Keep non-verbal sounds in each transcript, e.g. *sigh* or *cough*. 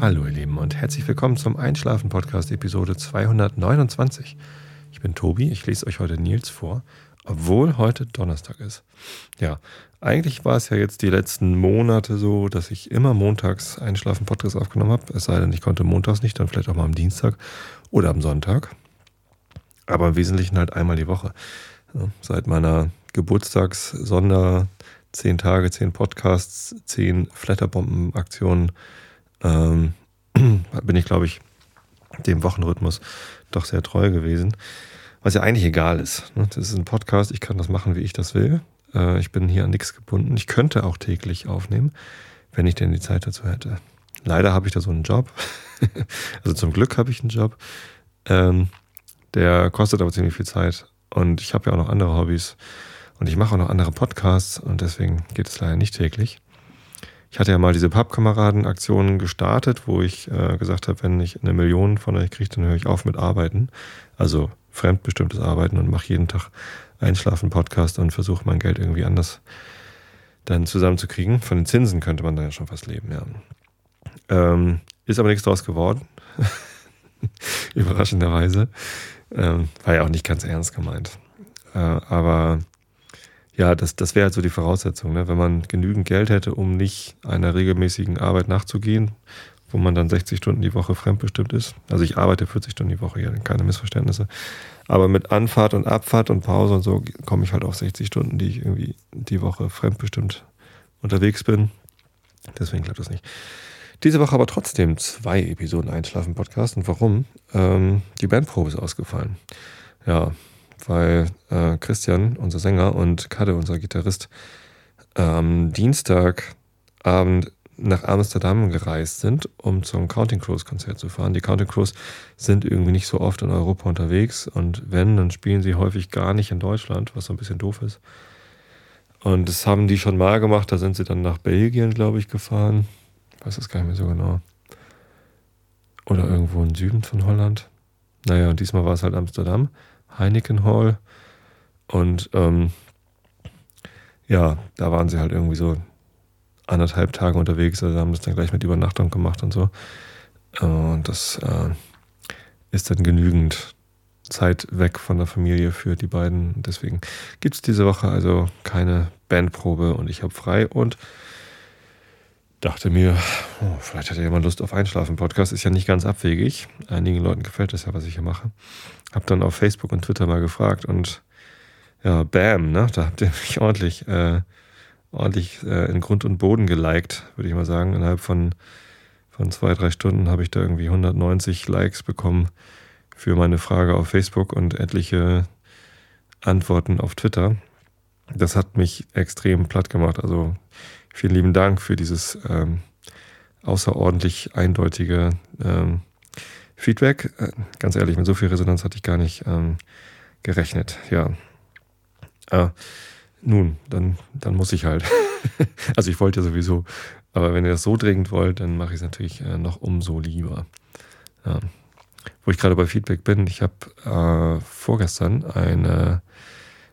Hallo ihr Lieben und herzlich willkommen zum Einschlafen Podcast Episode 229. Ich bin Tobi, ich lese euch heute Nils vor, obwohl heute Donnerstag ist. Ja, eigentlich war es ja jetzt die letzten Monate so, dass ich immer montags Einschlafen Podcast aufgenommen habe, es sei denn, ich konnte montags nicht, dann vielleicht auch mal am Dienstag oder am Sonntag. Aber im Wesentlichen halt einmal die Woche. Seit meiner Geburtstags-Sonder 10 Tage, 10 Podcasts, 10 Flatterbomben-Aktionen ähm, *clears throat* bin ich, glaube ich, dem Wochenrhythmus doch sehr treu gewesen. Was ja eigentlich egal ist. Ne? Das ist ein Podcast, ich kann das machen, wie ich das will. Äh, ich bin hier an nichts gebunden. Ich könnte auch täglich aufnehmen, wenn ich denn die Zeit dazu hätte. Leider habe ich da so einen Job. *laughs* also zum Glück habe ich einen Job. Ähm, der kostet aber ziemlich viel Zeit. Und ich habe ja auch noch andere Hobbys. Und ich mache auch noch andere Podcasts. Und deswegen geht es leider nicht täglich. Ich hatte ja mal diese Pappkameraden-Aktionen gestartet, wo ich äh, gesagt habe, wenn ich eine Million von euch kriege, dann höre ich auf mit Arbeiten. Also fremdbestimmtes Arbeiten und mache jeden Tag Einschlafen-Podcast und versuche mein Geld irgendwie anders dann zusammenzukriegen. Von den Zinsen könnte man da ja schon fast leben, ja. Ähm, ist aber nichts draus geworden. *laughs* Überraschenderweise. Ähm, war ja auch nicht ganz ernst gemeint. Äh, aber ja, das, das wäre halt so die Voraussetzung, ne? wenn man genügend Geld hätte, um nicht einer regelmäßigen Arbeit nachzugehen, wo man dann 60 Stunden die Woche fremdbestimmt ist. Also ich arbeite 40 Stunden die Woche, hier, keine Missverständnisse. Aber mit Anfahrt und Abfahrt und Pause und so komme ich halt auf 60 Stunden, die ich irgendwie die Woche fremdbestimmt unterwegs bin. Deswegen klappt das nicht. Diese Woche aber trotzdem zwei Episoden Einschlafen Podcast. Und warum? Ähm, die Bandprobe ist ausgefallen. Ja, weil äh, Christian, unser Sänger, und Kade, unser Gitarrist, am Dienstagabend nach Amsterdam gereist sind, um zum Counting Crows Konzert zu fahren. Die Counting Crows sind irgendwie nicht so oft in Europa unterwegs und wenn, dann spielen sie häufig gar nicht in Deutschland, was so ein bisschen doof ist. Und das haben die schon mal gemacht, da sind sie dann nach Belgien, glaube ich, gefahren. Ich weiß das gar nicht mehr so genau. Oder irgendwo im Süden von Holland. Naja, und diesmal war es halt Amsterdam. Heineken Hall. Und ähm, ja, da waren sie halt irgendwie so anderthalb Tage unterwegs, also haben das dann gleich mit Übernachtung gemacht und so. Und das äh, ist dann genügend Zeit weg von der Familie für die beiden. Deswegen gibt es diese Woche also keine Bandprobe und ich habe frei und dachte mir, oh, vielleicht hat ja jemand Lust auf Einschlafen. Podcast ist ja nicht ganz abwegig. Einigen Leuten gefällt das ja, was ich hier mache. Hab dann auf Facebook und Twitter mal gefragt und ja, bam, ne? Da habt ihr mich ordentlich, äh, ordentlich äh, in Grund und Boden geliked, würde ich mal sagen. Innerhalb von, von zwei, drei Stunden habe ich da irgendwie 190 Likes bekommen für meine Frage auf Facebook und etliche Antworten auf Twitter. Das hat mich extrem platt gemacht. Also Vielen lieben Dank für dieses ähm, außerordentlich eindeutige ähm, Feedback. Äh, ganz ehrlich, mit so viel Resonanz hatte ich gar nicht ähm, gerechnet. Ja. Ah, nun, dann, dann muss ich halt. *laughs* also ich wollte ja sowieso. Aber wenn ihr das so dringend wollt, dann mache ich es natürlich äh, noch umso lieber. Ja. Wo ich gerade bei Feedback bin, ich habe äh, vorgestern eine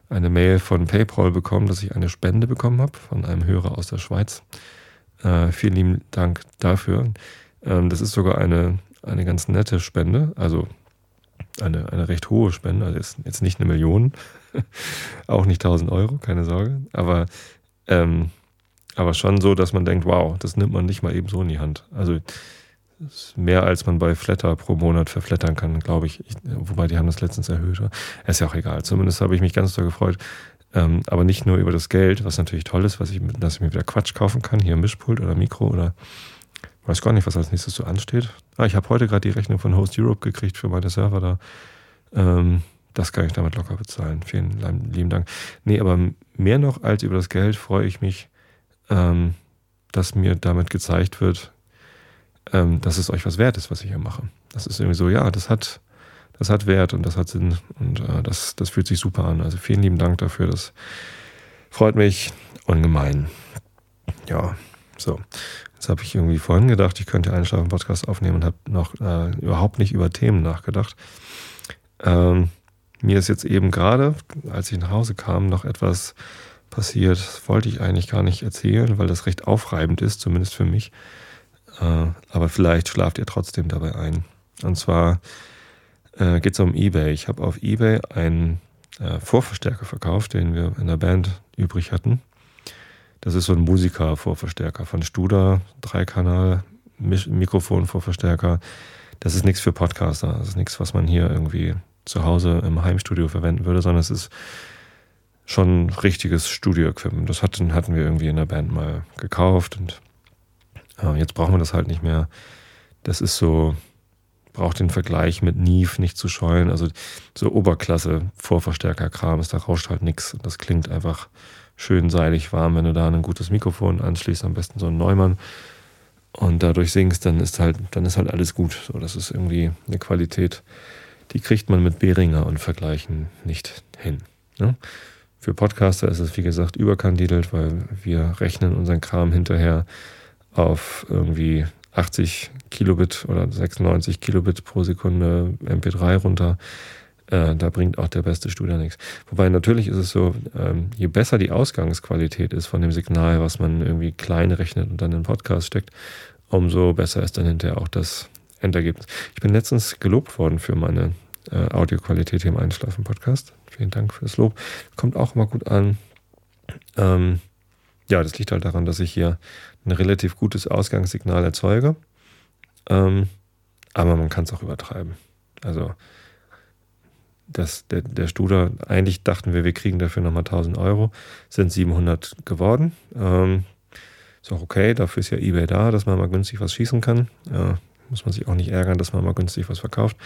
eine Mail von PayPal bekommen, dass ich eine Spende bekommen habe von einem Hörer aus der Schweiz. Äh, vielen lieben Dank dafür. Ähm, das ist sogar eine, eine ganz nette Spende, also eine, eine recht hohe Spende, also ist jetzt nicht eine Million, *laughs* auch nicht 1000 Euro, keine Sorge, aber, ähm, aber schon so, dass man denkt, wow, das nimmt man nicht mal eben so in die Hand. Also ist mehr, als man bei Flatter pro Monat verflattern kann, glaube ich. ich. Wobei die haben das letztens erhöht. Ist ja auch egal. Zumindest habe ich mich ganz doll gefreut. Ähm, aber nicht nur über das Geld, was natürlich toll ist, was ich, dass ich mir wieder Quatsch kaufen kann, hier Mischpult oder Mikro oder weiß gar nicht, was als nächstes so ansteht. Ah, ich habe heute gerade die Rechnung von Host Europe gekriegt für meine Server da. Ähm, das kann ich damit locker bezahlen. Vielen lieben Dank. Nee, aber mehr noch als über das Geld freue ich mich, ähm, dass mir damit gezeigt wird, ähm, dass es euch was wert ist, was ich hier mache. Das ist irgendwie so, ja, das hat, das hat Wert und das hat Sinn und äh, das, das fühlt sich super an. Also vielen lieben Dank dafür. Das freut mich ungemein. Ja, so. Jetzt habe ich irgendwie vorhin gedacht, ich könnte einen Schlafen-Podcast aufnehmen und habe noch äh, überhaupt nicht über Themen nachgedacht. Ähm, mir ist jetzt eben gerade, als ich nach Hause kam, noch etwas passiert. Das wollte ich eigentlich gar nicht erzählen, weil das recht aufreibend ist, zumindest für mich. Äh, aber vielleicht schlaft ihr trotzdem dabei ein. Und zwar äh, geht es um eBay. Ich habe auf eBay einen äh, Vorverstärker verkauft, den wir in der Band übrig hatten. Das ist so ein Musiker-Vorverstärker von Studer, Dreikanal, Mikrofon-Vorverstärker. Das ist nichts für Podcaster. Das ist nichts, was man hier irgendwie zu Hause im Heimstudio verwenden würde, sondern es ist schon richtiges Studio-Equipment. Das hatten, hatten wir irgendwie in der Band mal gekauft und jetzt brauchen wir das halt nicht mehr. Das ist so, braucht den Vergleich mit Neve nicht zu scheuen. Also so Oberklasse Vorverstärker-Kram ist, da rauscht halt nichts. Das klingt einfach schön seidig warm, wenn du da ein gutes Mikrofon anschließt, am besten so ein Neumann und dadurch singst, dann ist halt, dann ist halt alles gut. So, das ist irgendwie eine Qualität, die kriegt man mit Behringer und Vergleichen nicht hin. Ne? Für Podcaster ist es, wie gesagt, überkandidelt, weil wir rechnen unseren Kram hinterher auf irgendwie 80 Kilobit oder 96 Kilobit pro Sekunde MP3 runter. Äh, da bringt auch der beste Studio nichts. Wobei natürlich ist es so, ähm, je besser die Ausgangsqualität ist von dem Signal, was man irgendwie klein rechnet und dann in den Podcast steckt, umso besser ist dann hinterher auch das Endergebnis. Ich bin letztens gelobt worden für meine äh, Audioqualität im Einschlafen-Podcast. Vielen Dank für das Lob. Kommt auch immer gut an. Ähm, ja, das liegt halt daran, dass ich hier ein relativ gutes Ausgangssignal erzeuge. Ähm, aber man kann es auch übertreiben. Also das, der, der Studer, eigentlich dachten wir, wir kriegen dafür nochmal 1000 Euro, sind 700 geworden. Ähm, ist auch okay, dafür ist ja eBay da, dass man mal günstig was schießen kann. Ja, muss man sich auch nicht ärgern, dass man mal günstig was verkauft.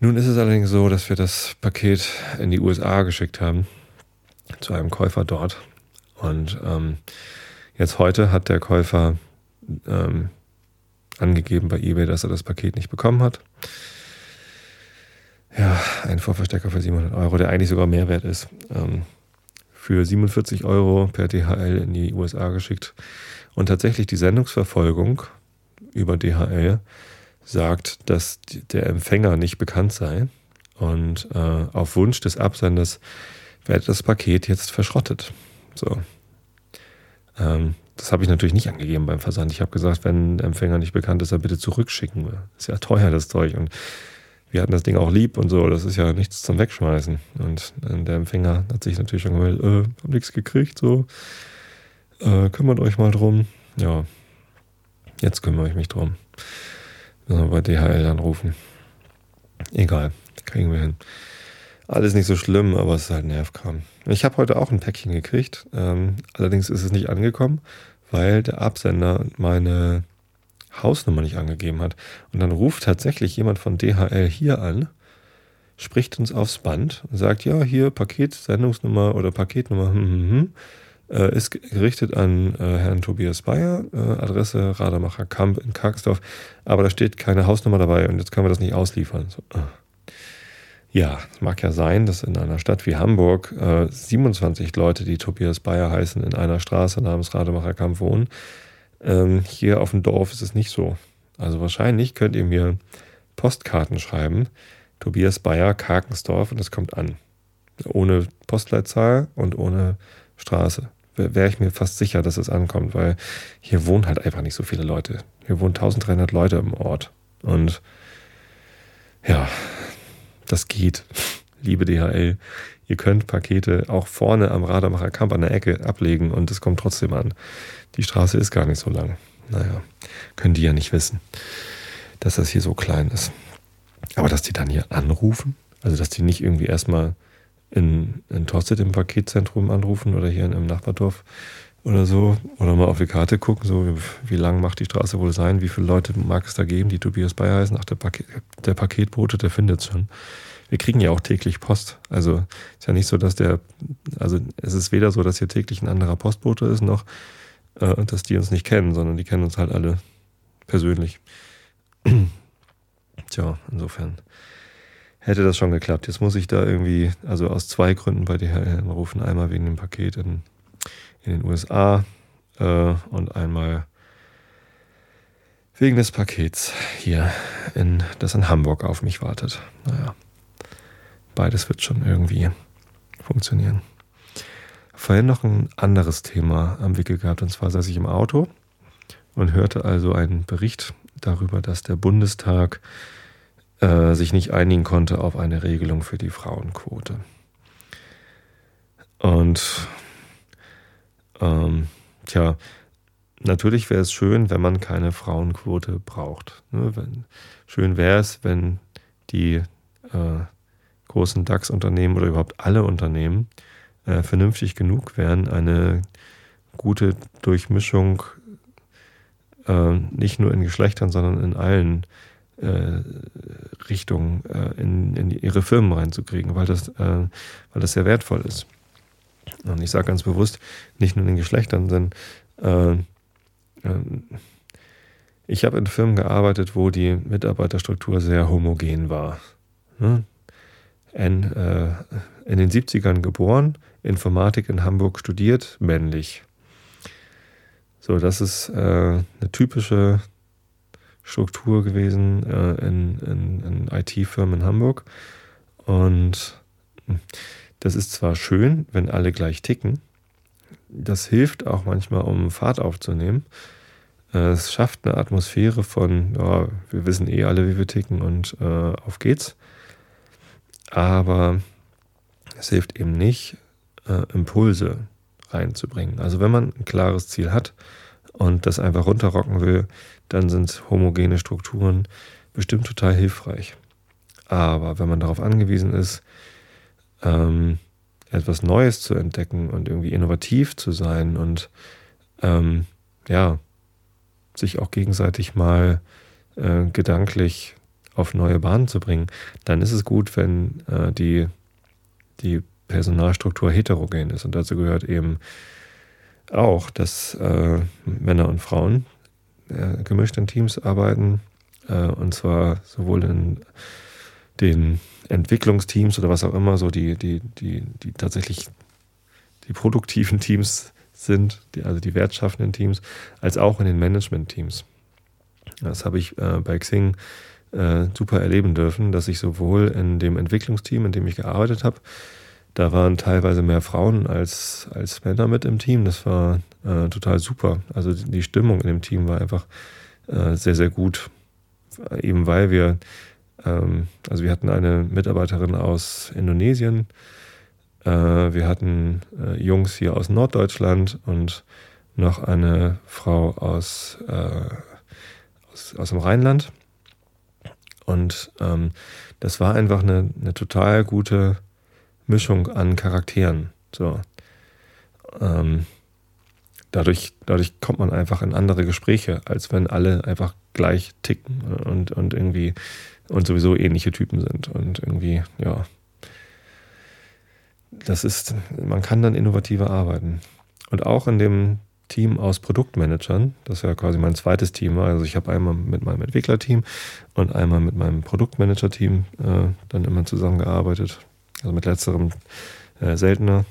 Nun ist es allerdings so, dass wir das Paket in die USA geschickt haben, zu einem Käufer dort. Und ähm, jetzt heute hat der Käufer ähm, angegeben bei eBay, dass er das Paket nicht bekommen hat. Ja, ein Vorverstecker für 700 Euro, der eigentlich sogar Mehrwert ist. Ähm, für 47 Euro per DHL in die USA geschickt. Und tatsächlich die Sendungsverfolgung über DHL sagt, dass der Empfänger nicht bekannt sei. Und äh, auf Wunsch des Absenders werde das Paket jetzt verschrottet. So. Ähm, das habe ich natürlich nicht angegeben beim Versand. Ich habe gesagt, wenn der Empfänger nicht bekannt ist, dann bitte zurückschicken. Ist ja teuer, das Zeug. Und wir hatten das Ding auch lieb und so, das ist ja nichts zum Wegschmeißen. Und äh, der Empfänger hat sich natürlich schon gemeldet, äh, hab nichts gekriegt, so. Äh, kümmert euch mal drum. Ja, jetzt kümmere ich mich drum. Müssen wir bei DHL anrufen. Egal, kriegen wir hin. Alles nicht so schlimm, aber es ist halt Nervkram. Ich habe heute auch ein Päckchen gekriegt. Ähm, allerdings ist es nicht angekommen, weil der Absender meine Hausnummer nicht angegeben hat. Und dann ruft tatsächlich jemand von DHL hier an, spricht uns aufs Band und sagt, ja, hier Paket, Sendungsnummer oder Paketnummer, hm, hm, hm, äh, ist gerichtet an äh, Herrn Tobias Bayer, äh, Adresse Rademacher Kamp in Karksdorf, aber da steht keine Hausnummer dabei und jetzt können wir das nicht ausliefern. So, äh. Ja, es mag ja sein, dass in einer Stadt wie Hamburg 27 äh, Leute, die Tobias Bayer heißen, in einer Straße namens Rademacher Kamp wohnen. Ähm, hier auf dem Dorf ist es nicht so. Also wahrscheinlich könnt ihr mir Postkarten schreiben. Tobias Bayer, Karkensdorf und es kommt an. Ohne Postleitzahl und ohne Straße. Wäre ich mir fast sicher, dass es ankommt, weil hier wohnen halt einfach nicht so viele Leute. Hier wohnen 1300 Leute im Ort. Und ja, das geht. Liebe DHL, ihr könnt Pakete auch vorne am Radermacher Kamp an der Ecke ablegen und es kommt trotzdem an. Die Straße ist gar nicht so lang. Naja, können die ja nicht wissen, dass das hier so klein ist. Aber dass die dann hier anrufen, also dass die nicht irgendwie erstmal in, in Tosted im Paketzentrum anrufen oder hier in einem Nachbardorf oder so, oder mal auf die Karte gucken, so wie, wie lang macht die Straße wohl sein, wie viele Leute mag es da geben, die Tobias Bayer heißen, ach, der, Paket, der Paketbote, der findet schon. Wir kriegen ja auch täglich Post. Also ist ja nicht so, dass der, also es ist weder so, dass hier täglich ein anderer Postbote ist, noch äh, dass die uns nicht kennen, sondern die kennen uns halt alle persönlich. *clears throat* Tja, insofern hätte das schon geklappt. Jetzt muss ich da irgendwie, also aus zwei Gründen bei DHL anrufen. Einmal wegen dem Paket in, in den USA äh, und einmal wegen des Pakets hier, in, das in Hamburg auf mich wartet. Naja, beides wird schon irgendwie funktionieren vorhin noch ein anderes Thema am Wickel gehabt. Und zwar saß ich im Auto und hörte also einen Bericht darüber, dass der Bundestag äh, sich nicht einigen konnte auf eine Regelung für die Frauenquote. Und ähm, tja, natürlich wäre es schön, wenn man keine Frauenquote braucht. Ne? Wenn, schön wäre es, wenn die äh, großen DAX-Unternehmen oder überhaupt alle Unternehmen äh, vernünftig genug wären, eine gute Durchmischung äh, nicht nur in Geschlechtern, sondern in allen äh, Richtungen äh, in, in, ihre Firmen reinzukriegen, weil das, äh, weil das sehr wertvoll ist. Und ich sage ganz bewusst, nicht nur in den Geschlechtern, denn äh, ähm, ich habe in Firmen gearbeitet, wo die Mitarbeiterstruktur sehr homogen war. Ne? In, äh, in den 70ern geboren, Informatik in Hamburg studiert, männlich. So, das ist äh, eine typische Struktur gewesen äh, in, in, in IT-Firmen in Hamburg. Und hm, das ist zwar schön, wenn alle gleich ticken, das hilft auch manchmal, um Fahrt aufzunehmen. Es schafft eine Atmosphäre von, ja, wir wissen eh alle, wie wir ticken und äh, auf geht's. Aber es hilft eben nicht, äh, Impulse reinzubringen. Also wenn man ein klares Ziel hat und das einfach runterrocken will, dann sind homogene Strukturen bestimmt total hilfreich. Aber wenn man darauf angewiesen ist, ähm, etwas Neues zu entdecken und irgendwie innovativ zu sein und ähm, ja, sich auch gegenseitig mal äh, gedanklich auf neue Bahnen zu bringen, dann ist es gut, wenn äh, die, die Personalstruktur heterogen ist. Und dazu gehört eben auch, dass äh, Männer und Frauen äh, gemischt in Teams arbeiten. Äh, und zwar sowohl in den Entwicklungsteams oder was auch immer, so die, die, die, die tatsächlich die produktiven Teams sind, die, also die wertschaffenden Teams, als auch in den Management-Teams. Das habe ich äh, bei Xing äh, super erleben dürfen, dass ich sowohl in dem Entwicklungsteam, in dem ich gearbeitet habe, da waren teilweise mehr Frauen als, als Männer mit im Team. Das war äh, total super. Also die Stimmung in dem Team war einfach äh, sehr, sehr gut. Eben weil wir also wir hatten eine Mitarbeiterin aus Indonesien, äh, wir hatten äh, Jungs hier aus Norddeutschland und noch eine Frau aus, äh, aus, aus, dem Rheinland. Und ähm, das war einfach eine, eine, total gute Mischung an Charakteren. So. Ähm, dadurch, dadurch kommt man einfach in andere Gespräche, als wenn alle einfach gleich ticken und, und irgendwie und sowieso ähnliche Typen sind. Und irgendwie, ja, das ist, man kann dann innovativer arbeiten. Und auch in dem Team aus Produktmanagern, das ja quasi mein zweites Team war. Also ich habe einmal mit meinem Entwicklerteam und einmal mit meinem Produktmanager-Team äh, dann immer zusammengearbeitet. Also mit letzterem äh, seltener,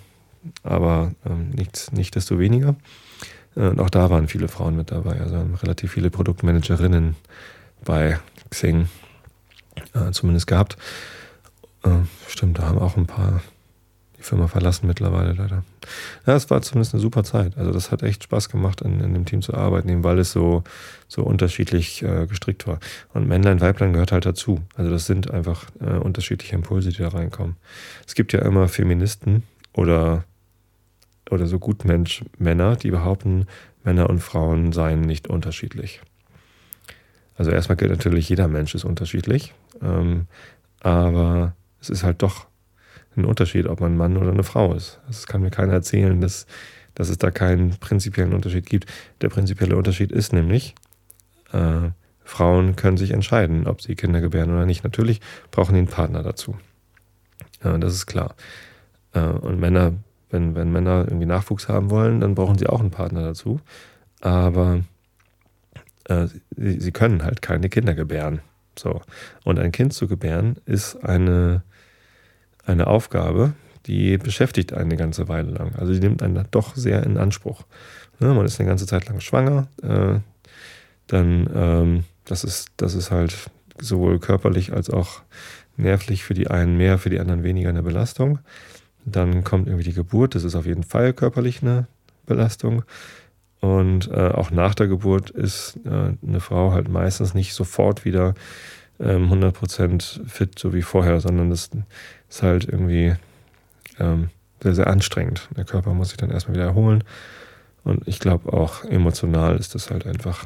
aber ähm, nicht, nicht desto weniger. Äh, und auch da waren viele Frauen mit dabei. Also relativ viele Produktmanagerinnen bei Xing äh, zumindest gehabt. Äh, stimmt, da haben auch ein paar die Firma verlassen mittlerweile leider. Ja, es war zumindest eine super Zeit. Also das hat echt Spaß gemacht, in, in dem Team zu arbeiten, eben weil es so, so unterschiedlich äh, gestrickt war. Und Männlein, Weiblein gehört halt dazu. Also das sind einfach äh, unterschiedliche Impulse, die da reinkommen. Es gibt ja immer Feministen oder, oder so Gutmensch Männer, die behaupten, Männer und Frauen seien nicht unterschiedlich. Also erstmal gilt natürlich, jeder Mensch ist unterschiedlich. Ähm, aber es ist halt doch ein Unterschied, ob man ein Mann oder eine Frau ist. Das kann mir keiner erzählen, dass, dass es da keinen prinzipiellen Unterschied gibt. Der prinzipielle Unterschied ist nämlich, äh, Frauen können sich entscheiden, ob sie Kinder gebären oder nicht. Natürlich brauchen die einen Partner dazu. Ja, das ist klar. Äh, und Männer, wenn, wenn Männer irgendwie Nachwuchs haben wollen, dann brauchen sie auch einen Partner dazu. Aber äh, sie, sie können halt keine Kinder gebären. So. Und ein Kind zu gebären ist eine, eine Aufgabe, die beschäftigt einen eine ganze Weile lang. Also die nimmt einen doch sehr in Anspruch. Ne, man ist eine ganze Zeit lang schwanger, äh, dann ähm, das ist, das ist halt sowohl körperlich als auch nervlich für die einen mehr, für die anderen weniger eine Belastung. Dann kommt irgendwie die Geburt, das ist auf jeden Fall körperlich eine Belastung. Und äh, auch nach der Geburt ist äh, eine Frau halt meistens nicht sofort wieder ähm, 100% fit, so wie vorher, sondern das ist halt irgendwie ähm, sehr, sehr anstrengend. Der Körper muss sich dann erstmal wieder erholen. Und ich glaube auch emotional ist das halt einfach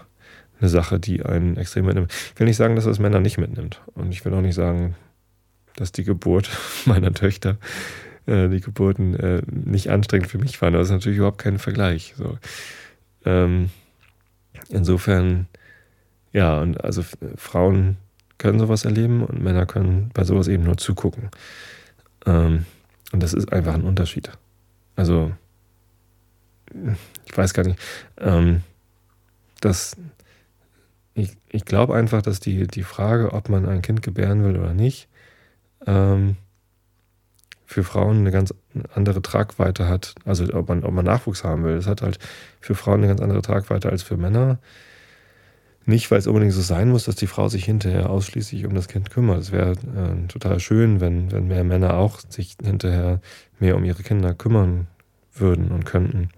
eine Sache, die einen extrem mitnimmt. Ich will nicht sagen, dass das Männer nicht mitnimmt. Und ich will auch nicht sagen, dass die Geburt *laughs* meiner Töchter, äh, die Geburten äh, nicht anstrengend für mich waren. Das ist natürlich überhaupt kein Vergleich. So. Ähm, insofern, ja, und also Frauen können sowas erleben und Männer können bei sowas eben nur zugucken. Ähm, und das ist einfach ein Unterschied. Also, ich weiß gar nicht, ähm, dass ich, ich glaube einfach, dass die, die Frage, ob man ein Kind gebären will oder nicht, ähm, für Frauen eine ganz andere Tragweite hat. Also ob man, ob man Nachwuchs haben will, das hat halt für Frauen eine ganz andere Tragweite als für Männer. Nicht, weil es unbedingt so sein muss, dass die Frau sich hinterher ausschließlich um das Kind kümmert. Es wäre äh, total schön, wenn, wenn mehr Männer auch sich hinterher mehr um ihre Kinder kümmern würden und könnten.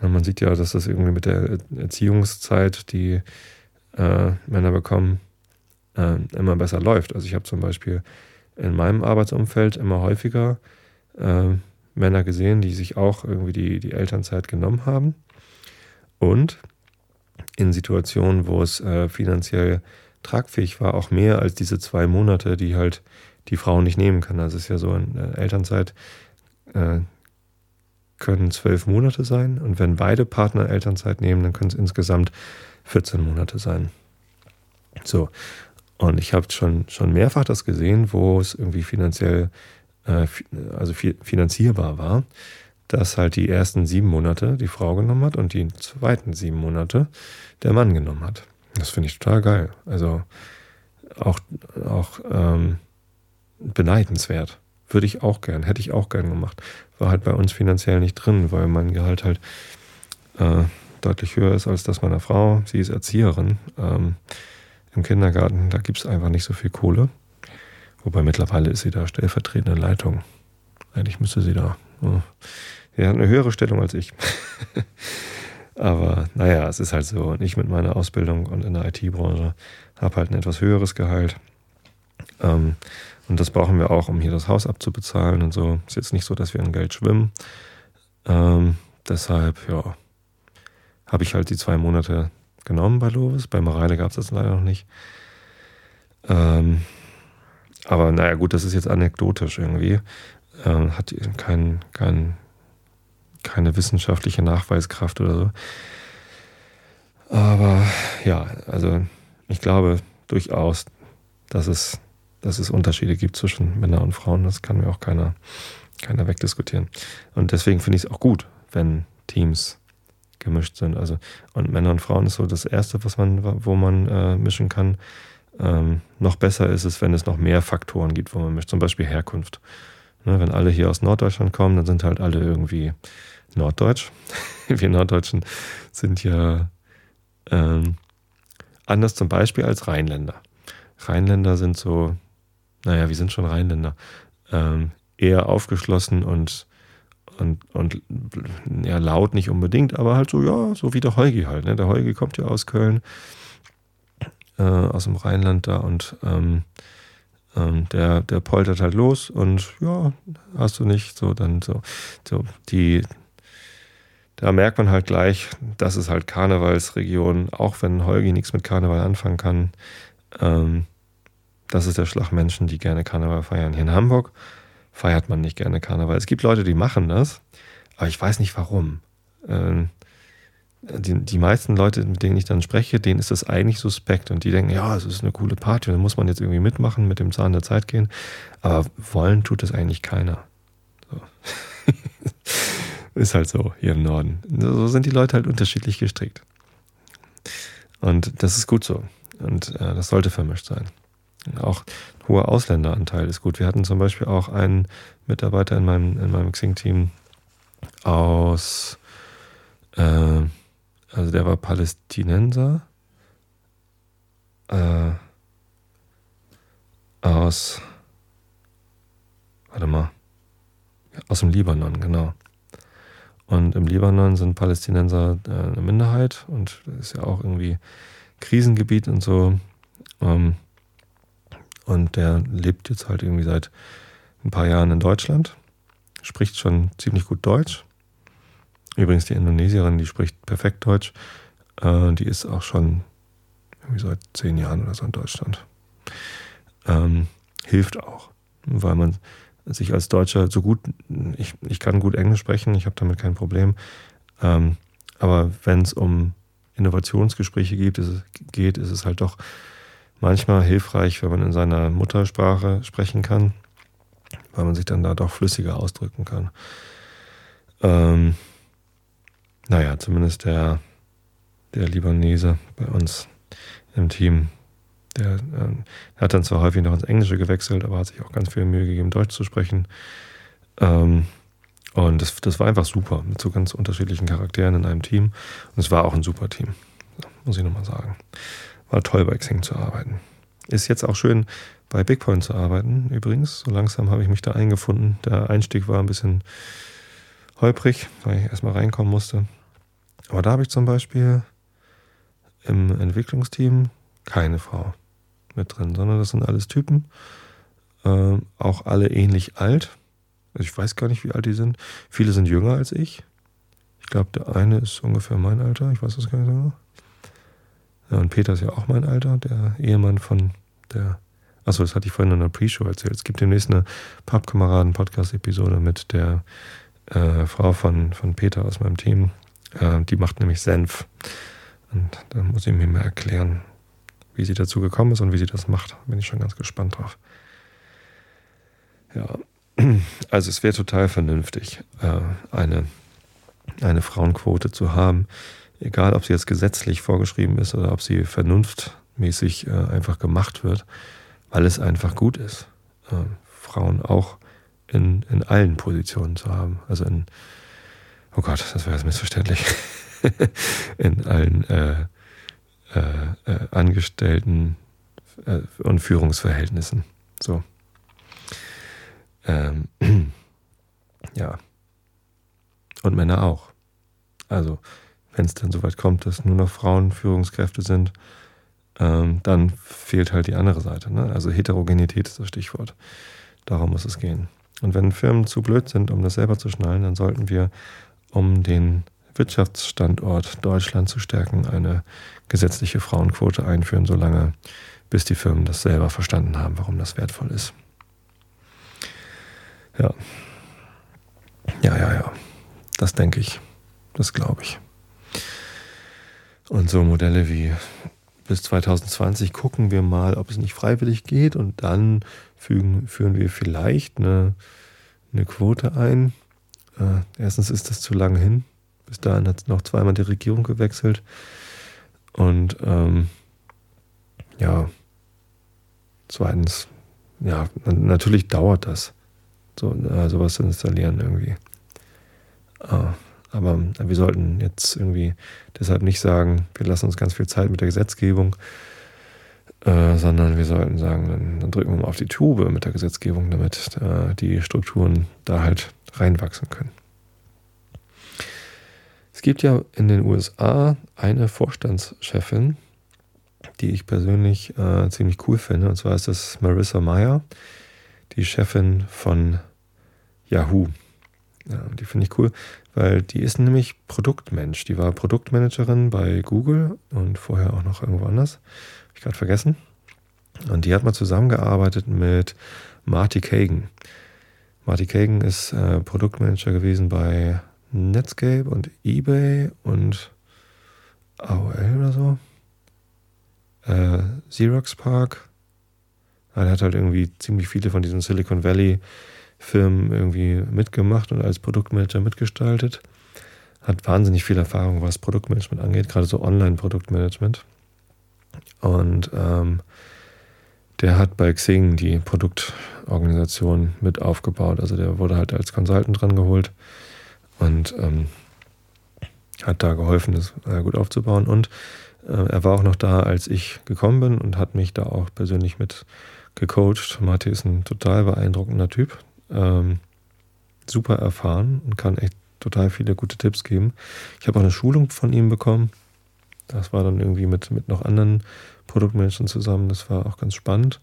Ja, man sieht ja, dass das irgendwie mit der Erziehungszeit, die äh, Männer bekommen, äh, immer besser läuft. Also ich habe zum Beispiel in meinem Arbeitsumfeld immer häufiger äh, Männer gesehen, die sich auch irgendwie die, die Elternzeit genommen haben. Und in Situationen, wo es äh, finanziell tragfähig war, auch mehr als diese zwei Monate, die halt die Frau nicht nehmen kann. Also es ist ja so, in Elternzeit äh, können zwölf Monate sein und wenn beide Partner Elternzeit nehmen, dann können es insgesamt 14 Monate sein. So, und ich habe schon, schon mehrfach das gesehen, wo es irgendwie finanziell, äh, also finanzierbar war, dass halt die ersten sieben Monate die Frau genommen hat und die zweiten sieben Monate der Mann genommen hat. Das finde ich total geil. Also auch, auch ähm, beneidenswert. Würde ich auch gern, hätte ich auch gern gemacht. War halt bei uns finanziell nicht drin, weil mein Gehalt halt äh, deutlich höher ist als das meiner Frau. Sie ist Erzieherin. Ähm, im Kindergarten, da gibt es einfach nicht so viel Kohle. Wobei mittlerweile ist sie da stellvertretende Leitung. Eigentlich müsste sie da. Sie hat eine höhere Stellung als ich. *laughs* Aber naja, es ist halt so. Und ich mit meiner Ausbildung und in der IT-Branche habe halt ein etwas höheres Gehalt. Ähm, und das brauchen wir auch, um hier das Haus abzubezahlen und so. Ist jetzt nicht so, dass wir in Geld schwimmen. Ähm, deshalb, ja, habe ich halt die zwei Monate genommen bei Lovis. Bei Mareile gab es das leider noch nicht. Ähm, aber naja, gut, das ist jetzt anekdotisch irgendwie. Ähm, hat kein, kein, keine wissenschaftliche Nachweiskraft oder so. Aber ja, also ich glaube durchaus, dass es, dass es Unterschiede gibt zwischen Männern und Frauen. Das kann mir auch keiner, keiner wegdiskutieren. Und deswegen finde ich es auch gut, wenn Teams gemischt sind. Also, und Männer und Frauen ist so das Erste, was man, wo man äh, mischen kann. Ähm, noch besser ist es, wenn es noch mehr Faktoren gibt, wo man mischt. Zum Beispiel Herkunft. Ne, wenn alle hier aus Norddeutschland kommen, dann sind halt alle irgendwie Norddeutsch. *laughs* Wir Norddeutschen sind ja ähm, anders zum Beispiel als Rheinländer. Rheinländer sind so, naja, wir sind schon Rheinländer, ähm, eher aufgeschlossen und und, und ja, laut nicht unbedingt, aber halt so, ja, so wie der Heugi halt. Ne? Der Heugi kommt ja aus Köln, äh, aus dem Rheinland da und ähm, ähm, der, der poltert halt los und ja, hast du nicht, so dann so, so die, da merkt man halt gleich, das ist halt Karnevalsregion, auch wenn Heugi nichts mit Karneval anfangen kann. Ähm, das ist der Schlag Menschen, die gerne Karneval feiern. Hier in Hamburg feiert man nicht gerne Karneval. Es gibt Leute, die machen das, aber ich weiß nicht warum. Ähm, die, die meisten Leute, mit denen ich dann spreche, denen ist das eigentlich suspekt und die denken, ja, es ist eine coole Party, da muss man jetzt irgendwie mitmachen, mit dem Zahn der Zeit gehen. Aber wollen tut das eigentlich keiner. So. *laughs* ist halt so hier im Norden. So sind die Leute halt unterschiedlich gestrickt. Und das ist gut so. Und äh, das sollte vermischt sein. Auch hoher Ausländeranteil ist gut. Wir hatten zum Beispiel auch einen Mitarbeiter in meinem, in meinem Xing-Team aus, äh, also der war Palästinenser, äh, aus, warte mal, aus dem Libanon, genau. Und im Libanon sind Palästinenser äh, eine Minderheit und ist ja auch irgendwie Krisengebiet und so. Ähm, und der lebt jetzt halt irgendwie seit ein paar Jahren in Deutschland, spricht schon ziemlich gut Deutsch. Übrigens die Indonesierin, die spricht perfekt Deutsch. Äh, die ist auch schon irgendwie seit zehn Jahren oder so in Deutschland. Ähm, hilft auch, weil man sich als Deutscher so gut, ich, ich kann gut Englisch sprechen, ich habe damit kein Problem. Ähm, aber wenn es um Innovationsgespräche geht ist, es, geht, ist es halt doch manchmal hilfreich, wenn man in seiner Muttersprache sprechen kann, weil man sich dann da doch flüssiger ausdrücken kann. Ähm, naja, zumindest der, der Libanese bei uns im Team, der, äh, hat dann zwar häufig noch ins Englische gewechselt, aber hat sich auch ganz viel Mühe gegeben, Deutsch zu sprechen. Ähm, und das, das war einfach super, mit so ganz unterschiedlichen Charakteren in einem Team. Und es war auch ein super Team, muss ich nochmal sagen. War toll bei Xing zu arbeiten. Ist jetzt auch schön bei Bigpoint zu arbeiten, übrigens. So langsam habe ich mich da eingefunden. Der Einstieg war ein bisschen holprig, weil ich erstmal reinkommen musste. Aber da habe ich zum Beispiel im Entwicklungsteam keine Frau mit drin, sondern das sind alles Typen, äh, auch alle ähnlich alt. Also ich weiß gar nicht, wie alt die sind. Viele sind jünger als ich. Ich glaube, der eine ist ungefähr mein Alter, ich weiß das gar nicht genau. Ja, und Peter ist ja auch mein Alter, der Ehemann von der. Achso, das hatte ich vorhin in einer Pre-Show erzählt. Es gibt demnächst eine Pappkameraden-Podcast-Episode mit der äh, Frau von, von Peter aus meinem Team. Äh, die macht nämlich Senf. Und da muss ich mir mal erklären, wie sie dazu gekommen ist und wie sie das macht. Bin ich schon ganz gespannt drauf. Ja, *clears throat* also es wäre total vernünftig, äh, eine, eine Frauenquote zu haben, egal ob sie jetzt gesetzlich vorgeschrieben ist oder ob sie vernunftmäßig äh, einfach gemacht wird, weil es einfach gut ist, äh, Frauen auch in, in allen Positionen zu haben. Also in, oh Gott, das wäre jetzt missverständlich. *laughs* in allen äh, äh, Angestellten und Führungsverhältnissen. So. Ähm, *clears throat* ja. Und Männer auch. Also, wenn es dann soweit kommt, dass nur noch Frauen Führungskräfte sind, ähm, dann fehlt halt die andere Seite. Ne? Also Heterogenität ist das Stichwort. Darum muss es gehen. Und wenn Firmen zu blöd sind, um das selber zu schnallen, dann sollten wir, um den Wirtschaftsstandort Deutschland zu stärken, eine gesetzliche Frauenquote einführen, solange bis die Firmen das selber verstanden haben, warum das wertvoll ist. Ja. Ja, ja, ja. Das denke ich. Das glaube ich. Und so Modelle wie bis 2020 gucken wir mal, ob es nicht freiwillig geht und dann fügen, führen wir vielleicht eine, eine Quote ein. Äh, erstens ist das zu lange hin. Bis dahin hat noch zweimal die Regierung gewechselt. Und ähm, ja, zweitens, ja, natürlich dauert das, so äh, sowas zu installieren irgendwie. Äh, aber wir sollten jetzt irgendwie deshalb nicht sagen, wir lassen uns ganz viel Zeit mit der Gesetzgebung, äh, sondern wir sollten sagen, dann, dann, drücken wir mal auf die Tube mit der Gesetzgebung, damit äh, die Strukturen da halt reinwachsen können. Es gibt ja in den USA eine Vorstandschefin, die ich persönlich äh, ziemlich cool finde. Und zwar ist das Marissa Meyer, die Chefin von Yahoo. Ja, die finde ich cool, weil die ist nämlich Produktmensch. Die war Produktmanagerin bei Google und vorher auch noch irgendwo anders. Habe ich gerade vergessen. Und die hat mal zusammengearbeitet mit Marty Kagan. Marty Kagan ist äh, Produktmanager gewesen bei Netscape und eBay und AOL oder so. Äh, Xerox Park. Er hat halt irgendwie ziemlich viele von diesen Silicon Valley Firmen irgendwie mitgemacht und als Produktmanager mitgestaltet. Hat wahnsinnig viel Erfahrung, was Produktmanagement angeht, gerade so Online-Produktmanagement. Und ähm, der hat bei Xing die Produktorganisation mit aufgebaut. Also der wurde halt als Consultant dran geholt und ähm, hat da geholfen, das äh, gut aufzubauen. Und äh, er war auch noch da, als ich gekommen bin und hat mich da auch persönlich mit gecoacht. Martin ist ein total beeindruckender Typ, ähm, super erfahren und kann echt total viele gute Tipps geben. Ich habe auch eine Schulung von ihm bekommen. Das war dann irgendwie mit, mit noch anderen Produktmenschen zusammen. Das war auch ganz spannend.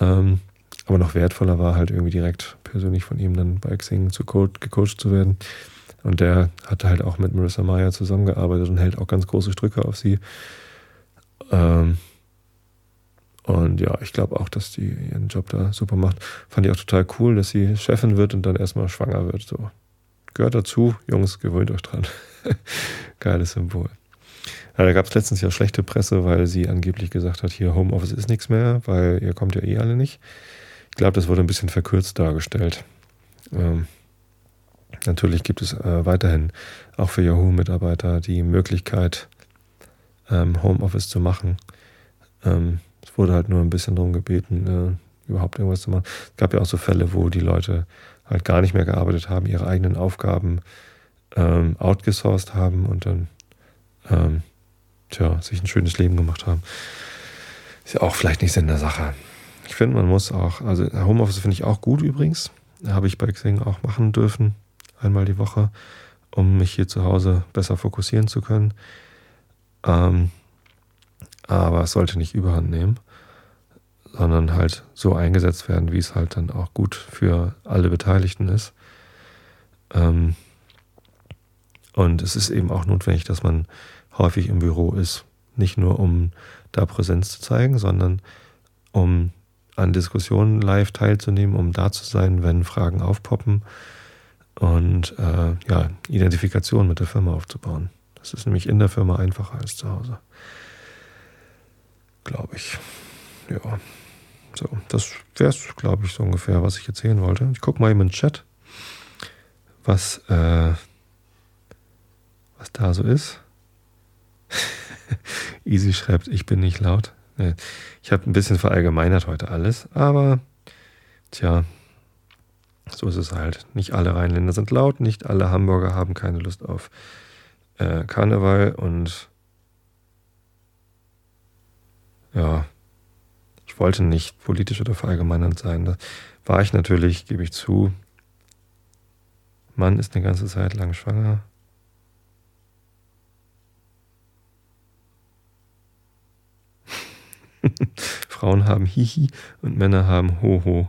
Ähm, aber noch wertvoller war halt irgendwie direkt persönlich von ihm dann bei Xing zu gecoacht zu werden. Und der hat halt auch mit Marissa Meyer zusammengearbeitet und hält auch ganz große Strücke auf sie. Ähm, und ja, ich glaube auch, dass die ihren Job da super macht. Fand ich auch total cool, dass sie Chefin wird und dann erstmal schwanger wird. So. Gehört dazu, Jungs, gewöhnt euch dran. *laughs* Geiles Symbol. Ja, da gab es letztens ja schlechte Presse, weil sie angeblich gesagt hat, hier Homeoffice ist nichts mehr, weil ihr kommt ja eh alle nicht. Ich glaube, das wurde ein bisschen verkürzt dargestellt. Ähm, natürlich gibt es äh, weiterhin auch für Yahoo-Mitarbeiter die Möglichkeit, ähm, Homeoffice zu machen. Ähm, wurde halt nur ein bisschen darum gebeten, äh, überhaupt irgendwas zu machen. Es gab ja auch so Fälle, wo die Leute halt gar nicht mehr gearbeitet haben, ihre eigenen Aufgaben ähm, outgesourced haben und dann ähm, tja, sich ein schönes Leben gemacht haben. Ist ja auch vielleicht nicht Sinn der Sache. Ich finde, man muss auch, also Homeoffice finde ich auch gut übrigens. Habe ich bei Xing auch machen dürfen, einmal die Woche, um mich hier zu Hause besser fokussieren zu können. Ähm, aber es sollte nicht überhand nehmen, sondern halt so eingesetzt werden, wie es halt dann auch gut für alle Beteiligten ist. Ähm, und es ist eben auch notwendig, dass man häufig im Büro ist. Nicht nur, um da Präsenz zu zeigen, sondern um an Diskussionen live teilzunehmen, um da zu sein, wenn Fragen aufpoppen und äh, ja, Identifikation mit der Firma aufzubauen. Das ist nämlich in der Firma einfacher als zu Hause glaube ich. Ja, so, das wäre es, glaube ich, so ungefähr, was ich erzählen wollte. Ich gucke mal eben in den Chat, was, äh, was da so ist. *laughs* Easy schreibt, ich bin nicht laut. Nee, ich habe ein bisschen verallgemeinert heute alles, aber tja, so ist es halt. Nicht alle Rheinländer sind laut, nicht alle Hamburger haben keine Lust auf äh, Karneval und ja, ich wollte nicht politisch oder verallgemeinernd sein. Da war ich natürlich, gebe ich zu. Mann ist eine ganze Zeit lang schwanger. *laughs* Frauen haben Hihi und Männer haben Hoho.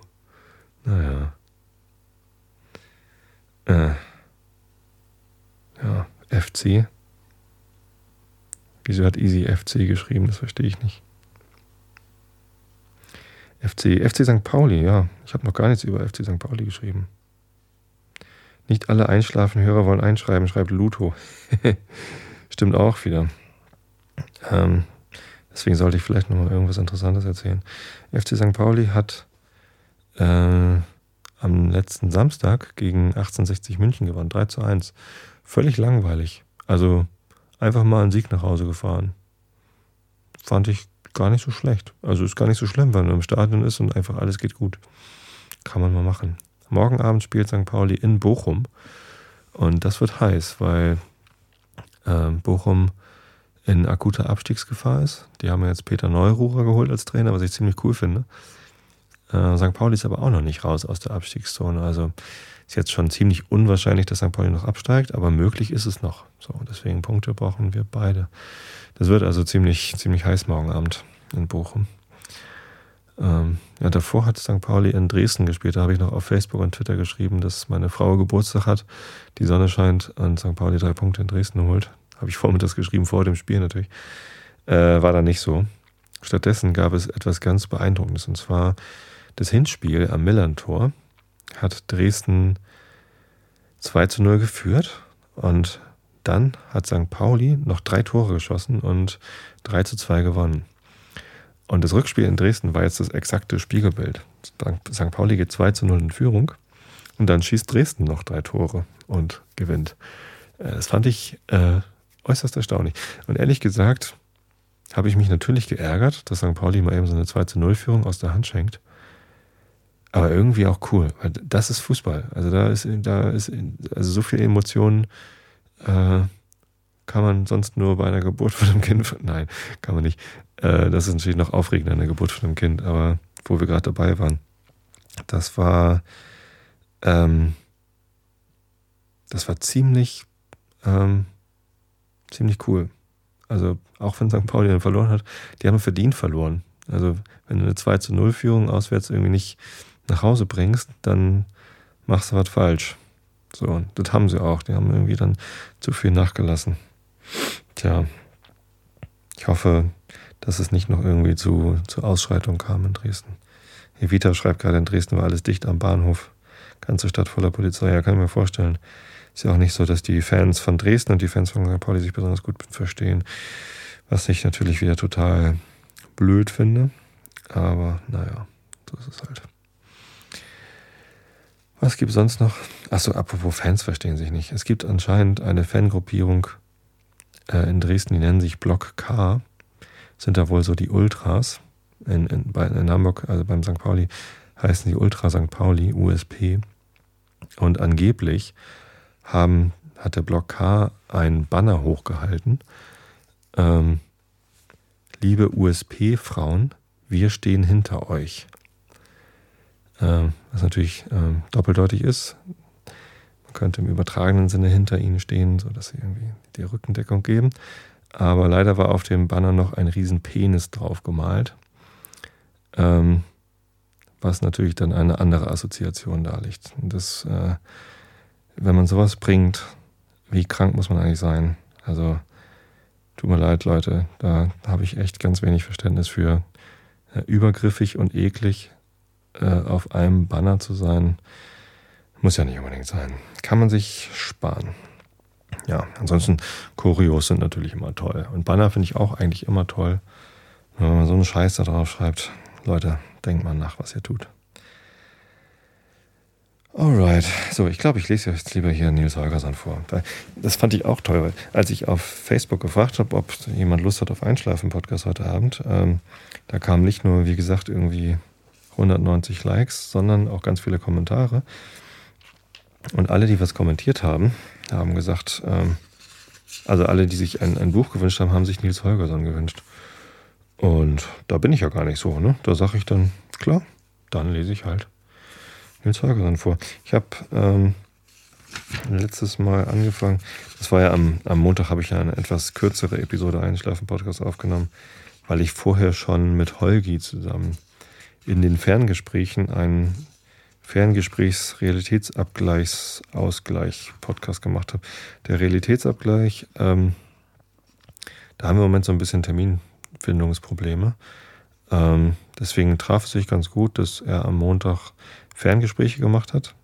Naja. Äh. Ja, FC. Wieso hat Easy FC geschrieben? Das verstehe ich nicht. FC, FC St. Pauli, ja. Ich habe noch gar nichts über FC St. Pauli geschrieben. Nicht alle Einschlafen-Hörer wollen einschreiben, schreibt Luto. *laughs* Stimmt auch wieder. Ähm, deswegen sollte ich vielleicht noch mal irgendwas Interessantes erzählen. FC St. Pauli hat äh, am letzten Samstag gegen 1860 München gewonnen, 3 zu 1. Völlig langweilig. Also einfach mal einen Sieg nach Hause gefahren. Fand ich gar nicht so schlecht. Also ist gar nicht so schlimm, wenn man im Stadion ist und einfach alles geht gut. Kann man mal machen. Morgen Abend spielt St. Pauli in Bochum. Und das wird heiß, weil äh, Bochum in akuter Abstiegsgefahr ist. Die haben jetzt Peter Neururer geholt als Trainer, was ich ziemlich cool finde. Äh, St. Pauli ist aber auch noch nicht raus aus der Abstiegszone. Also ist jetzt schon ziemlich unwahrscheinlich, dass St. Pauli noch absteigt, aber möglich ist es noch. So, deswegen Punkte brauchen wir beide. Das wird also ziemlich, ziemlich heiß morgen Abend in Bochum. Ähm, ja, davor hat St. Pauli in Dresden gespielt. Da habe ich noch auf Facebook und Twitter geschrieben, dass meine Frau Geburtstag hat, die Sonne scheint und St. Pauli drei Punkte in Dresden holt. Habe ich vormittags geschrieben, vor dem Spiel natürlich. Äh, war da nicht so. Stattdessen gab es etwas ganz Beeindruckendes und zwar das Hinspiel am Millern-Tor hat Dresden 2 zu 0 geführt und dann hat St. Pauli noch drei Tore geschossen und 3 zu 2 gewonnen. Und das Rückspiel in Dresden war jetzt das exakte Spiegelbild. St. Pauli geht 2 zu 0 in Führung und dann schießt Dresden noch drei Tore und gewinnt. Äh, das fand ich äh, äußerst erstaunlich. Und ehrlich gesagt habe ich mich natürlich geärgert, dass St. Pauli mal eben so eine 2 zu 0 Führung aus der Hand schenkt. Aber irgendwie auch cool, das ist Fußball. Also da ist, da ist also so viel Emotionen äh, kann man sonst nur bei einer Geburt von einem Kind. Nein, kann man nicht. Äh, das ist natürlich noch aufregender, eine Geburt von einem Kind, aber wo wir gerade dabei waren. Das war, ähm, das war ziemlich, ähm, ziemlich cool. Also auch wenn St. Pauli dann verloren hat, die haben verdient verloren. Also wenn du eine 2 zu 0 Führung auswärts irgendwie nicht nach Hause bringst, dann machst du was falsch. So, und das haben sie auch. Die haben irgendwie dann zu viel nachgelassen. Tja, ich hoffe, dass es nicht noch irgendwie zu, zu Ausschreitungen kam in Dresden. Evita schreibt gerade, in Dresden war alles dicht am Bahnhof. Ganze Stadt voller Polizei. Ja, kann ich mir vorstellen. Ist ja auch nicht so, dass die Fans von Dresden und die Fans von St. Pauli sich besonders gut verstehen. Was ich natürlich wieder total blöd finde. Aber naja, so ist es halt. Was gibt es sonst noch? Achso, apropos Fans verstehen sich nicht. Es gibt anscheinend eine Fangruppierung äh, in Dresden, die nennen sich Block K. Sind da wohl so die Ultras. In, in, bei, in Hamburg, also beim St. Pauli, heißen die Ultra St. Pauli, USP. Und angeblich haben, hat der Block K einen Banner hochgehalten. Ähm, Liebe USP-Frauen, wir stehen hinter euch. Ähm, was natürlich ähm, doppeldeutig ist. Man könnte im übertragenen Sinne hinter ihnen stehen, sodass sie irgendwie die Rückendeckung geben. Aber leider war auf dem Banner noch ein riesen Penis drauf gemalt. Ähm, was natürlich dann eine andere Assoziation darlegt. Das, äh, wenn man sowas bringt, wie krank muss man eigentlich sein? Also, tut mir leid, Leute, da habe ich echt ganz wenig Verständnis für. Äh, übergriffig und eklig äh, auf einem Banner zu sein, muss ja nicht unbedingt sein. Kann man sich sparen. Ja, ansonsten Choreos sind natürlich immer toll. Und Banner finde ich auch eigentlich immer toll. wenn man so einen Scheiß da drauf schreibt, Leute, denkt mal nach, was ihr tut. Alright, so, ich glaube, ich lese jetzt lieber hier Nils Holgersson vor. Das fand ich auch toll, weil als ich auf Facebook gefragt habe, ob jemand Lust hat auf Einschlafen-Podcast heute Abend, ähm, da kam nicht nur, wie gesagt, irgendwie 190 Likes, sondern auch ganz viele Kommentare. Und alle, die was kommentiert haben, haben gesagt, ähm, also alle, die sich ein, ein Buch gewünscht haben, haben sich Nils Holgersson gewünscht. Und da bin ich ja gar nicht so, ne? Da sage ich dann, klar, dann lese ich halt Nils Holgersson vor. Ich habe ähm, letztes Mal angefangen, das war ja am, am Montag, habe ich ja eine etwas kürzere Episode Einschlafen-Podcast aufgenommen, weil ich vorher schon mit Holgi zusammen in den Ferngesprächen einen Ferngesprächs-Realitätsabgleichsausgleich-Podcast gemacht habe. Der Realitätsabgleich, ähm, da haben wir im Moment so ein bisschen Terminfindungsprobleme. Ähm, deswegen traf es sich ganz gut, dass er am Montag Ferngespräche gemacht hat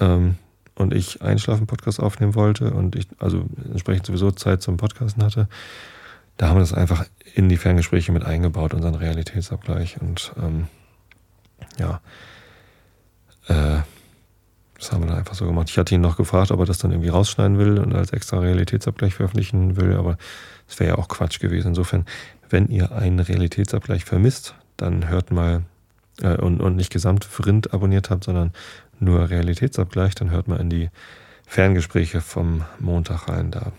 ähm, und ich Einschlafen-Podcast aufnehmen wollte und ich also entsprechend sowieso Zeit zum Podcasten hatte. Da haben wir das einfach in die Ferngespräche mit eingebaut, unseren Realitätsabgleich. Und ähm, ja, äh, das haben wir dann einfach so gemacht. Ich hatte ihn noch gefragt, ob er das dann irgendwie rausschneiden will und als extra Realitätsabgleich veröffentlichen will, aber das wäre ja auch Quatsch gewesen. Insofern, wenn ihr einen Realitätsabgleich vermisst, dann hört mal äh, und, und nicht gesamt Vrind abonniert habt, sondern nur Realitätsabgleich, dann hört mal in die Ferngespräche vom Montag rein. Da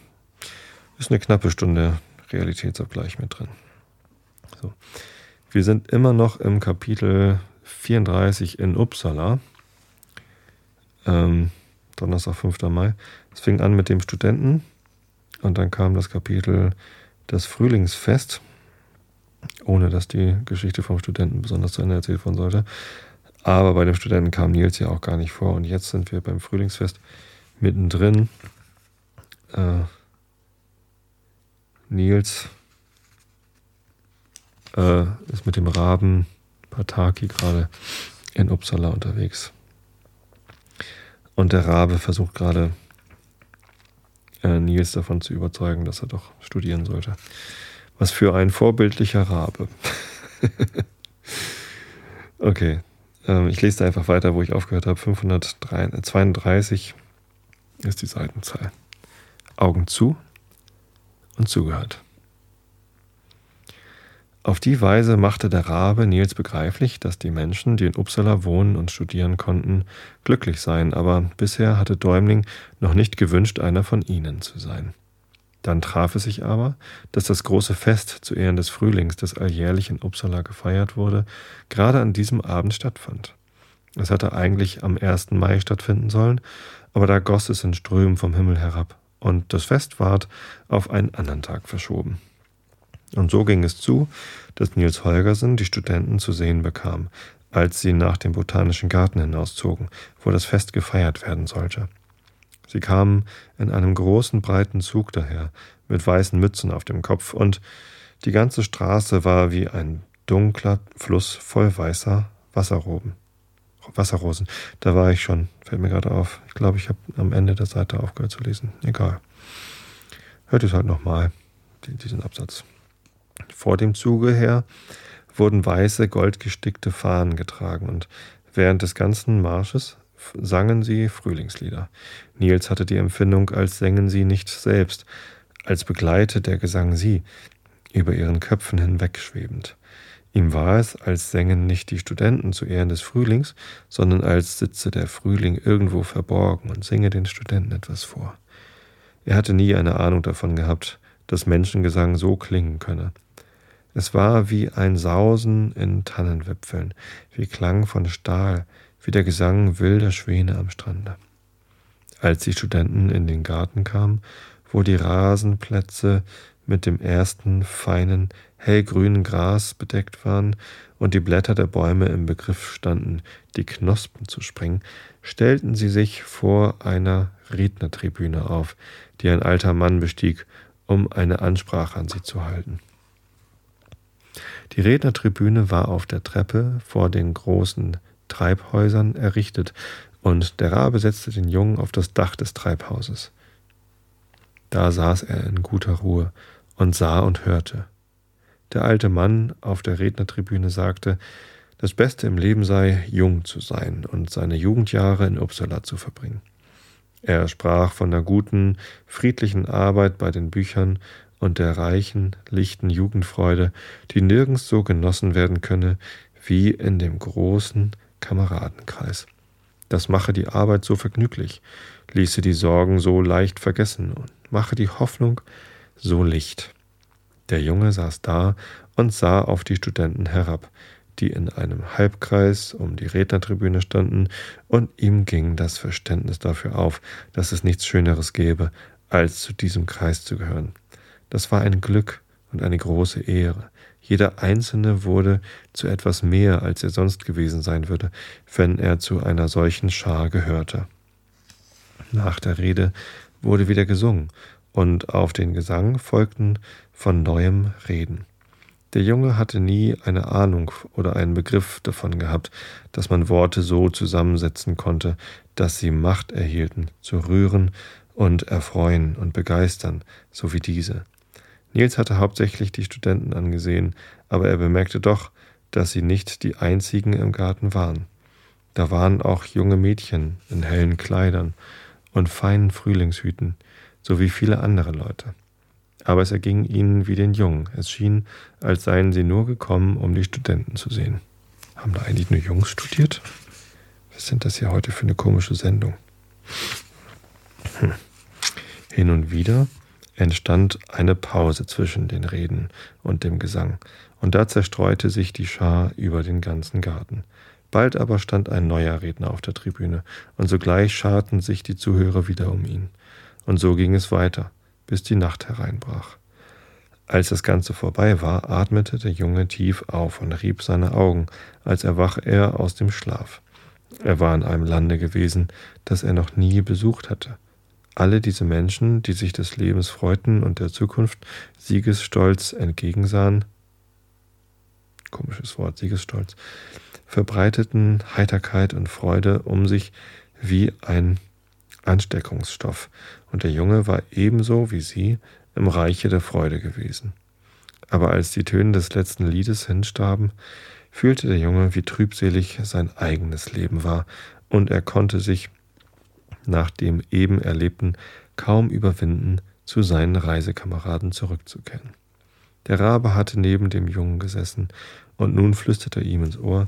ist eine knappe Stunde Realitätsabgleich mit drin. So. Wir sind immer noch im Kapitel 34 in Uppsala. Ähm, Donnerstag, 5. Mai. Es fing an mit dem Studenten und dann kam das Kapitel das Frühlingsfest, ohne dass die Geschichte vom Studenten besonders zu Ende erzählt werden sollte. Aber bei dem Studenten kam Nils ja auch gar nicht vor und jetzt sind wir beim Frühlingsfest mittendrin. Äh, Nils äh, ist mit dem Raben Pataki gerade in Uppsala unterwegs. Und der Rabe versucht gerade äh, Nils davon zu überzeugen, dass er doch studieren sollte. Was für ein vorbildlicher Rabe. *laughs* okay, ähm, ich lese da einfach weiter, wo ich aufgehört habe. 532 ist die Seitenzahl. Augen zu und zugehört. Auf die Weise machte der Rabe Nils begreiflich, dass die Menschen, die in Uppsala wohnen und studieren konnten, glücklich seien, aber bisher hatte Däumling noch nicht gewünscht, einer von ihnen zu sein. Dann traf es sich aber, dass das große Fest zu Ehren des Frühlings, das alljährlich in Uppsala gefeiert wurde, gerade an diesem Abend stattfand. Es hatte eigentlich am 1. Mai stattfinden sollen, aber da goss es in Strömen vom Himmel herab, und das Fest ward auf einen anderen Tag verschoben. Und so ging es zu, dass Nils Holgersen die Studenten zu sehen bekam, als sie nach dem Botanischen Garten hinauszogen, wo das Fest gefeiert werden sollte. Sie kamen in einem großen, breiten Zug daher, mit weißen Mützen auf dem Kopf, und die ganze Straße war wie ein dunkler Fluss voll weißer Wasserroben. Wasserrosen. Da war ich schon, fällt mir gerade auf. Ich glaube, ich habe am Ende der Seite aufgehört zu lesen. Egal. Hört es halt nochmal, diesen Absatz. Vor dem Zuge her wurden weiße, goldgestickte Fahnen getragen und während des ganzen Marsches sangen sie Frühlingslieder. Nils hatte die Empfindung, als sängen sie nicht selbst, als begleite der Gesang sie, über ihren Köpfen hinwegschwebend. Ihm war es, als sängen nicht die Studenten zu Ehren des Frühlings, sondern als sitze der Frühling irgendwo verborgen und singe den Studenten etwas vor. Er hatte nie eine Ahnung davon gehabt, dass Menschengesang so klingen könne. Es war wie ein Sausen in Tannenwipfeln, wie Klang von Stahl, wie der Gesang wilder Schwäne am Strande. Als die Studenten in den Garten kamen, wo die Rasenplätze mit dem ersten feinen, hellgrünen Gras bedeckt waren und die Blätter der Bäume im Begriff standen, die Knospen zu sprengen, stellten sie sich vor einer Rednertribüne auf, die ein alter Mann bestieg, um eine Ansprache an sie zu halten. Die Rednertribüne war auf der Treppe vor den großen Treibhäusern errichtet, und der Rabe setzte den Jungen auf das Dach des Treibhauses. Da saß er in guter Ruhe und sah und hörte. Der alte Mann auf der Rednertribüne sagte, das Beste im Leben sei, jung zu sein und seine Jugendjahre in Uppsala zu verbringen. Er sprach von der guten, friedlichen Arbeit bei den Büchern und der reichen, lichten Jugendfreude, die nirgends so genossen werden könne wie in dem großen Kameradenkreis. Das mache die Arbeit so vergnüglich, ließe die Sorgen so leicht vergessen und mache die Hoffnung so licht. Der Junge saß da und sah auf die Studenten herab, die in einem Halbkreis um die Rednertribüne standen, und ihm ging das Verständnis dafür auf, dass es nichts Schöneres gäbe, als zu diesem Kreis zu gehören. Das war ein Glück und eine große Ehre. Jeder Einzelne wurde zu etwas mehr, als er sonst gewesen sein würde, wenn er zu einer solchen Schar gehörte. Nach der Rede wurde wieder gesungen, und auf den Gesang folgten von neuem Reden. Der Junge hatte nie eine Ahnung oder einen Begriff davon gehabt, dass man Worte so zusammensetzen konnte, dass sie Macht erhielten, zu rühren und erfreuen und begeistern, so wie diese. Nils hatte hauptsächlich die Studenten angesehen, aber er bemerkte doch, dass sie nicht die einzigen im Garten waren. Da waren auch junge Mädchen in hellen Kleidern und feinen Frühlingshüten, sowie viele andere Leute. Aber es erging ihnen wie den Jungen. Es schien, als seien sie nur gekommen, um die Studenten zu sehen. Haben da eigentlich nur Jungs studiert? Was sind das hier heute für eine komische Sendung? Hm. Hin und wieder entstand eine Pause zwischen den Reden und dem Gesang, und da zerstreute sich die Schar über den ganzen Garten. Bald aber stand ein neuer Redner auf der Tribüne, und sogleich scharten sich die Zuhörer wieder um ihn. Und so ging es weiter, bis die Nacht hereinbrach. Als das Ganze vorbei war, atmete der Junge tief auf und rieb seine Augen, als erwach er aus dem Schlaf. Er war in einem Lande gewesen, das er noch nie besucht hatte. Alle diese Menschen, die sich des Lebens freuten und der Zukunft siegesstolz entgegensahen, komisches Wort, Siegesstolz, verbreiteten Heiterkeit und Freude um sich wie ein Ansteckungsstoff, und der Junge war ebenso wie sie im Reiche der Freude gewesen. Aber als die Töne des letzten Liedes hinstarben, fühlte der Junge, wie trübselig sein eigenes Leben war, und er konnte sich nach dem eben Erlebten kaum überwinden, zu seinen Reisekameraden zurückzukehren. Der Rabe hatte neben dem Jungen gesessen, und nun flüsterte er ihm ins Ohr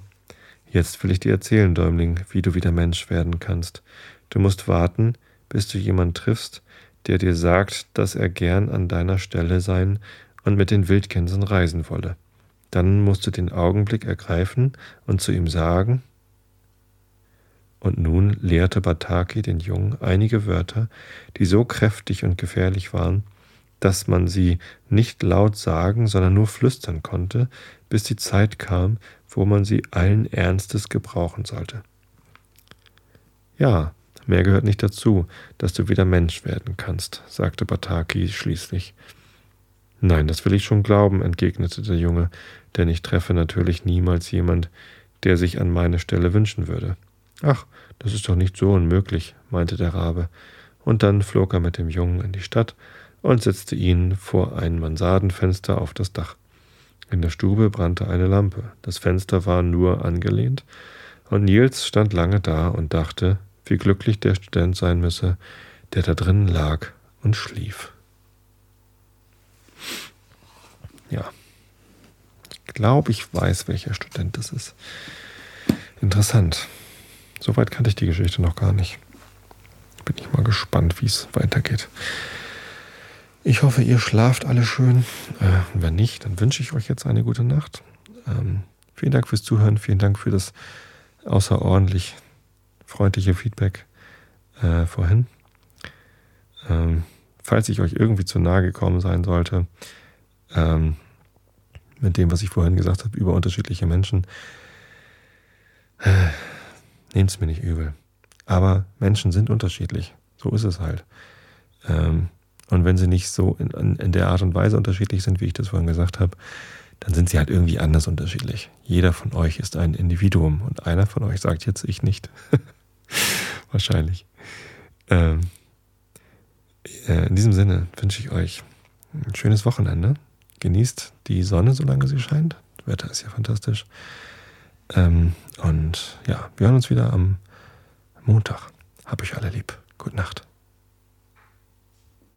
Jetzt will ich dir erzählen, Däumling, wie du wieder Mensch werden kannst. Du musst warten, bis du jemand triffst, der dir sagt, dass er gern an deiner Stelle sein und mit den Wildgänsen reisen wolle. Dann musst du den Augenblick ergreifen und zu ihm sagen, Und nun lehrte Bataki den Jungen einige Wörter, die so kräftig und gefährlich waren, dass man sie nicht laut sagen, sondern nur flüstern konnte, bis die Zeit kam, wo man sie allen Ernstes gebrauchen sollte. Ja, mehr gehört nicht dazu, dass du wieder Mensch werden kannst, sagte Bataki schließlich. Nein, das will ich schon glauben, entgegnete der Junge, denn ich treffe natürlich niemals jemand, der sich an meine Stelle wünschen würde. Ach, das ist doch nicht so unmöglich, meinte der Rabe, und dann flog er mit dem Jungen in die Stadt und setzte ihn vor ein Mansardenfenster auf das Dach. In der Stube brannte eine Lampe, das Fenster war nur angelehnt, und Nils stand lange da und dachte, wie glücklich der Student sein müsse, der da drinnen lag und schlief. Ja, ich glaube, ich weiß, welcher Student das ist. Interessant. Soweit kannte ich die Geschichte noch gar nicht. Bin ich mal gespannt, wie es weitergeht. Ich hoffe, ihr schlaft alle schön. Äh, wenn nicht, dann wünsche ich euch jetzt eine gute Nacht. Ähm, vielen Dank fürs Zuhören. Vielen Dank für das außerordentlich freundliche Feedback äh, vorhin. Ähm, falls ich euch irgendwie zu nahe gekommen sein sollte, ähm, mit dem, was ich vorhin gesagt habe, über unterschiedliche Menschen, äh, Nehmt es mir nicht übel. Aber Menschen sind unterschiedlich. So ist es halt. Ähm, und wenn sie nicht so in, in, der Art und Weise unterschiedlich sind, wie ich das vorhin gesagt habe, dann sind sie halt irgendwie anders unterschiedlich. Jeder von euch ist ein Individuum und einer von euch sagt jetzt ich nicht. *laughs* Wahrscheinlich. Ähm, äh, in diesem Sinne wünsche ich euch ein schönes Wochenende. Genießt die Sonne, solange sie scheint. Das Wetter ist ja fantastisch. Ähm, und ja, wir hören uns wieder am Montag. Hab euch alle lieb. Gute Nacht.